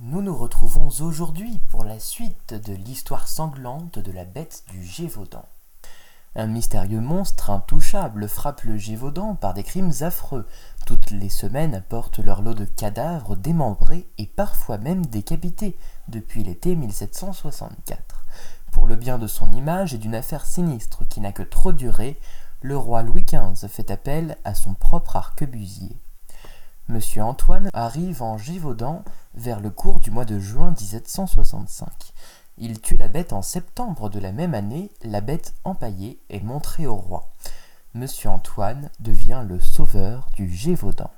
Nous nous retrouvons aujourd'hui pour la suite de l'histoire sanglante de la bête du Gévaudan. Un mystérieux monstre intouchable frappe le Gévaudan par des crimes affreux. Toutes les semaines apportent leur lot de cadavres démembrés et parfois même décapités depuis l'été 1764. Pour le bien de son image et d'une affaire sinistre qui n'a que trop duré, le roi Louis XV fait appel à son propre arquebusier. Monsieur Antoine arrive en Gévaudan vers le cours du mois de juin 1765. Il tue la bête en septembre de la même année, la bête empaillée est montrée au roi. Monsieur Antoine devient le sauveur du Gévaudan.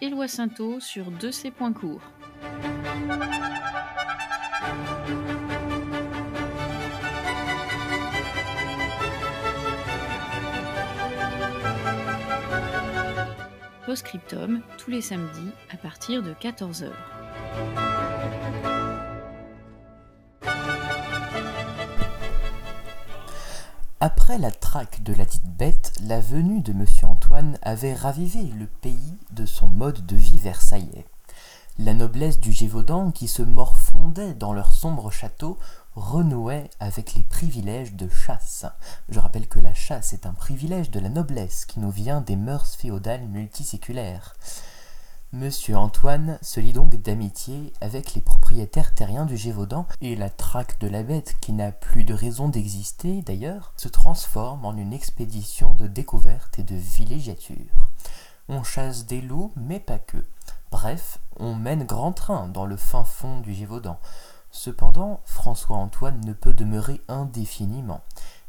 Éloi Sainteau sur deux ses points courts. Postscriptum tous les samedis à partir de 14h. Après la traque de la dite bête, la venue de Monsieur Antoine avait ravivé le pays de son mode de vie versaillais. La noblesse du Gévaudan, qui se morfondait dans leur sombre château, renouait avec les privilèges de chasse. Je rappelle que la chasse est un privilège de la noblesse qui nous vient des mœurs féodales multiséculaires. Monsieur Antoine se lie donc d'amitié avec les propriétaires terriens du Gévaudan, et la traque de la bête, qui n'a plus de raison d'exister d'ailleurs, se transforme en une expédition de découverte et de villégiature. On chasse des loups, mais pas que. Bref, on mène grand train dans le fin fond du Gévaudan. Cependant, François-Antoine ne peut demeurer indéfiniment,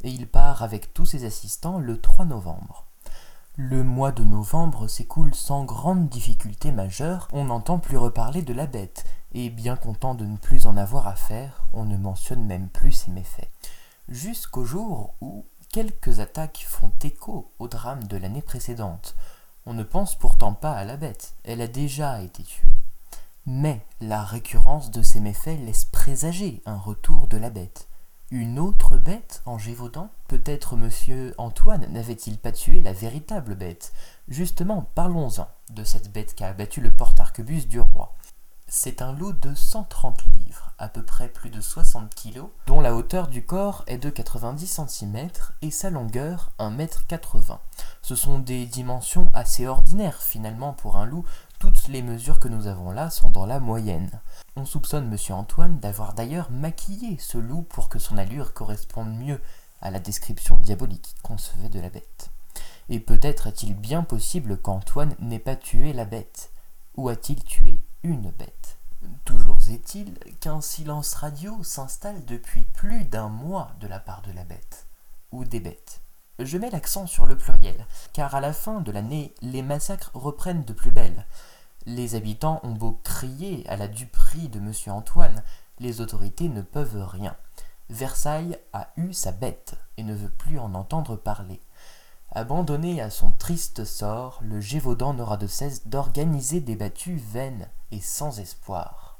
et il part avec tous ses assistants le 3 novembre. Le mois de novembre s'écoule sans grande difficulté majeure, on n'entend plus reparler de la bête, et bien content de ne plus en avoir à faire, on ne mentionne même plus ses méfaits. Jusqu'au jour où quelques attaques font écho au drame de l'année précédente. On ne pense pourtant pas à la bête, elle a déjà été tuée. Mais la récurrence de ces méfaits laisse présager un retour de la bête. Une autre bête en Gévaudan? Peut-être monsieur Antoine n'avait-il pas tué la véritable bête Justement, parlons-en de cette bête qui a abattu le porte-arquebus du roi. C'est un loup de 130 livres, à peu près plus de 60 kilos, dont la hauteur du corps est de 90 cm et sa longueur 1 m 80. Ce sont des dimensions assez ordinaires finalement pour un loup, toutes les mesures que nous avons là sont dans la moyenne. On soupçonne M. Antoine d'avoir d'ailleurs maquillé ce loup pour que son allure corresponde mieux à la description diabolique qu'on se fait de la bête. Et peut-être est-il bien possible qu'Antoine n'ait pas tué la bête. Ou a-t-il tué une bête Toujours est-il qu'un silence radio s'installe depuis plus d'un mois de la part de la bête, ou des bêtes. Je mets l'accent sur le pluriel, car à la fin de l'année, les massacres reprennent de plus belle. Les habitants ont beau crier à la duperie de monsieur Antoine, les autorités ne peuvent rien. Versailles a eu sa bête et ne veut plus en entendre parler. Abandonné à son triste sort, le Gévaudan n'aura de cesse d'organiser des battues vaines et sans espoir.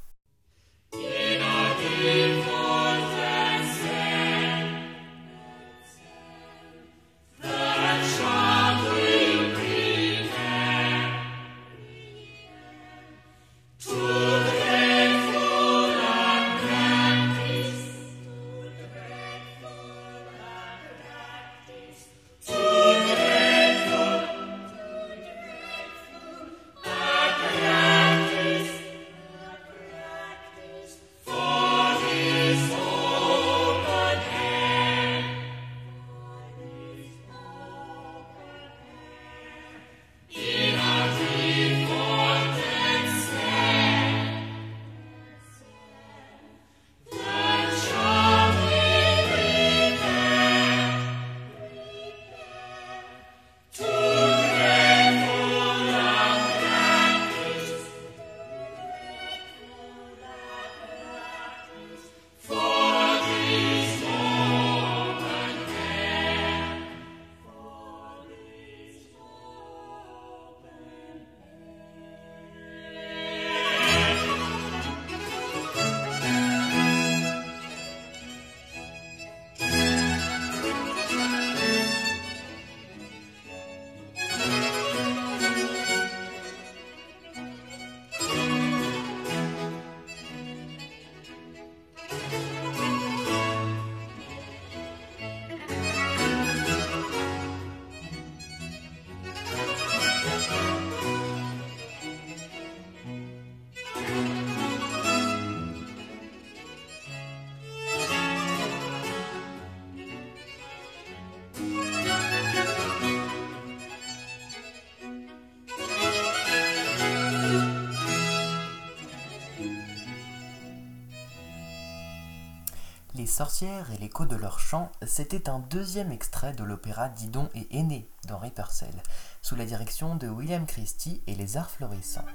Sorcières et l'écho de leur chant, c'était un deuxième extrait de l'opéra Didon et Aîné d'Henri Purcell, sous la direction de William Christie et les Arts Florissants.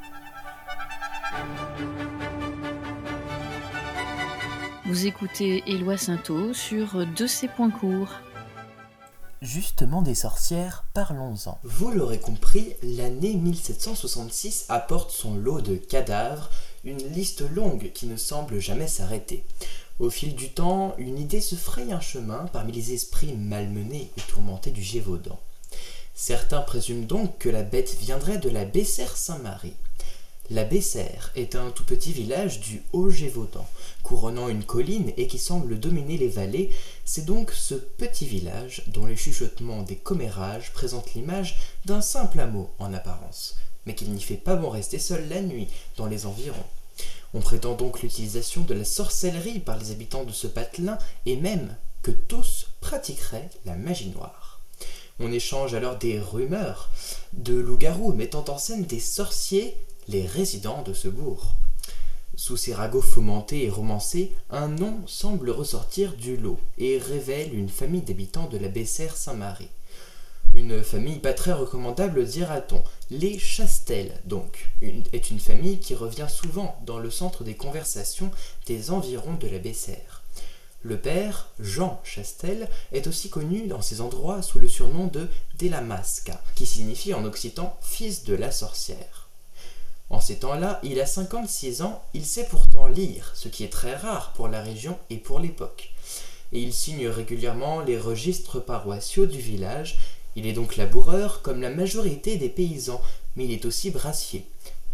Vous écoutez Éloi Sainteau sur De ses points courts. Justement des sorcières, parlons-en. Vous l'aurez compris, l'année 1766 apporte son lot de cadavres, une liste longue qui ne semble jamais s'arrêter. Au fil du temps, une idée se fraye un chemin parmi les esprits malmenés et tourmentés du Gévaudan. Certains présument donc que la bête viendrait de la Bessère Saint-Marie. La Bessère est un tout petit village du Haut-Gévaudan, couronnant une colline et qui semble dominer les vallées. C'est donc ce petit village dont les chuchotements des commérages présentent l'image d'un simple hameau en apparence, mais qu'il n'y fait pas bon rester seul la nuit dans les environs. On prétend donc l'utilisation de la sorcellerie par les habitants de ce patelin et même que tous pratiqueraient la magie noire. On échange alors des rumeurs de loups-garous mettant en scène des sorciers, les résidents de ce bourg. Sous ces ragots fomentés et romancés, un nom semble ressortir du lot et révèle une famille d'habitants de la Bessère Saint-Marie. Une famille pas très recommandable, dira-t-on. Les Chastel, donc, est une famille qui revient souvent dans le centre des conversations des environs de la Bessère. Le père, Jean Chastel, est aussi connu dans ces endroits sous le surnom de Delamasca, qui signifie en occitan fils de la sorcière. En ces temps-là, il a 56 ans, il sait pourtant lire, ce qui est très rare pour la région et pour l'époque. Et il signe régulièrement les registres paroissiaux du village il est donc laboureur comme la majorité des paysans, mais il est aussi brassier.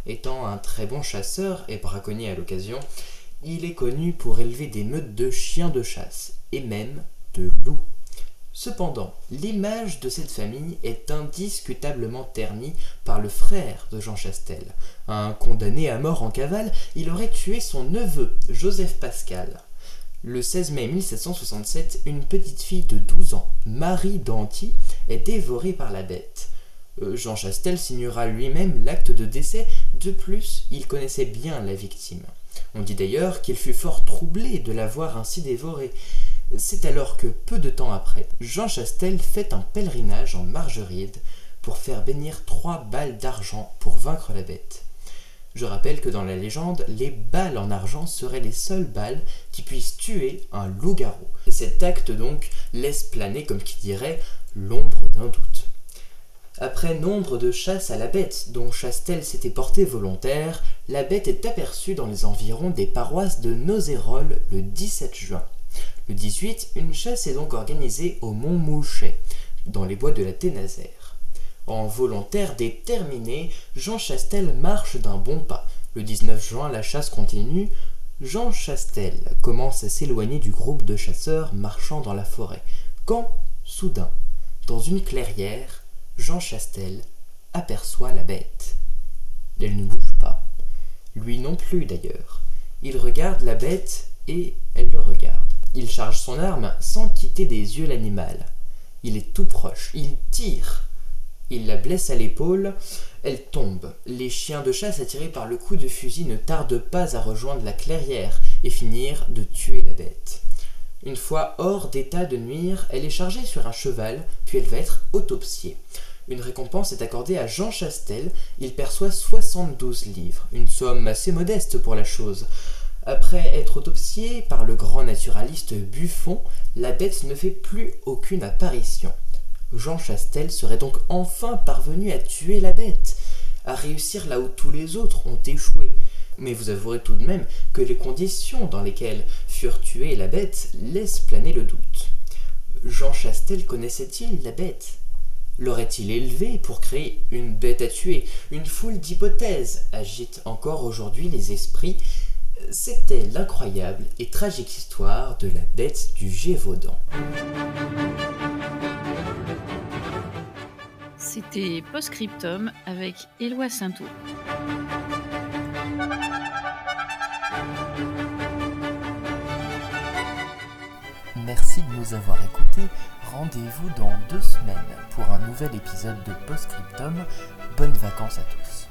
Étant un très bon chasseur et braconnier à l'occasion, il est connu pour élever des meutes de chiens de chasse, et même de loups. Cependant, l'image de cette famille est indiscutablement ternie par le frère de Jean Chastel. Un condamné à mort en cavale, il aurait tué son neveu, Joseph Pascal. Le 16 mai 1767, une petite fille de 12 ans, Marie Danty, est dévorée par la bête. Euh, Jean Chastel signera lui-même l'acte de décès, de plus, il connaissait bien la victime. On dit d'ailleurs qu'il fut fort troublé de la voir ainsi dévorée. C'est alors que, peu de temps après, Jean Chastel fait un pèlerinage en Margeride pour faire bénir trois balles d'argent pour vaincre la bête. Je rappelle que dans la légende, les balles en argent seraient les seules balles qui puissent tuer un loup-garou. Cet acte donc laisse planer, comme qui dirait, l'ombre d'un doute. Après nombre de chasses à la bête, dont Chastel s'était porté volontaire, la bête est aperçue dans les environs des paroisses de Nozérolles le 17 juin. Le 18, une chasse est donc organisée au Mont Mouchet, dans les bois de la Ténazère. En volontaire déterminé, Jean Chastel marche d'un bon pas. Le 19 juin, la chasse continue. Jean Chastel commence à s'éloigner du groupe de chasseurs marchant dans la forêt. Quand, soudain, dans une clairière, Jean Chastel aperçoit la bête. Elle ne bouge pas. Lui non plus d'ailleurs. Il regarde la bête et elle le regarde. Il charge son arme sans quitter des yeux l'animal. Il est tout proche. Il tire. Il la blesse à l'épaule, elle tombe. Les chiens de chasse attirés par le coup de fusil ne tardent pas à rejoindre la clairière et finir de tuer la bête. Une fois hors d'état de nuire, elle est chargée sur un cheval, puis elle va être autopsiée. Une récompense est accordée à Jean Chastel, il perçoit 72 livres, une somme assez modeste pour la chose. Après être autopsiée par le grand naturaliste Buffon, la bête ne fait plus aucune apparition. Jean Chastel serait donc enfin parvenu à tuer la bête, à réussir là où tous les autres ont échoué. Mais vous avouerez tout de même que les conditions dans lesquelles furent tuées la bête laissent planer le doute. Jean Chastel connaissait-il la bête? L'aurait-il élevé pour créer une bête à tuer? Une foule d'hypothèses agite encore aujourd'hui les esprits. C'était l'incroyable et tragique histoire de la bête du Gévaudan. C'était Postscriptum avec Éloi Sainteau. Merci de nous avoir écoutés. Rendez-vous dans deux semaines pour un nouvel épisode de Postscriptum. Bonnes vacances à tous.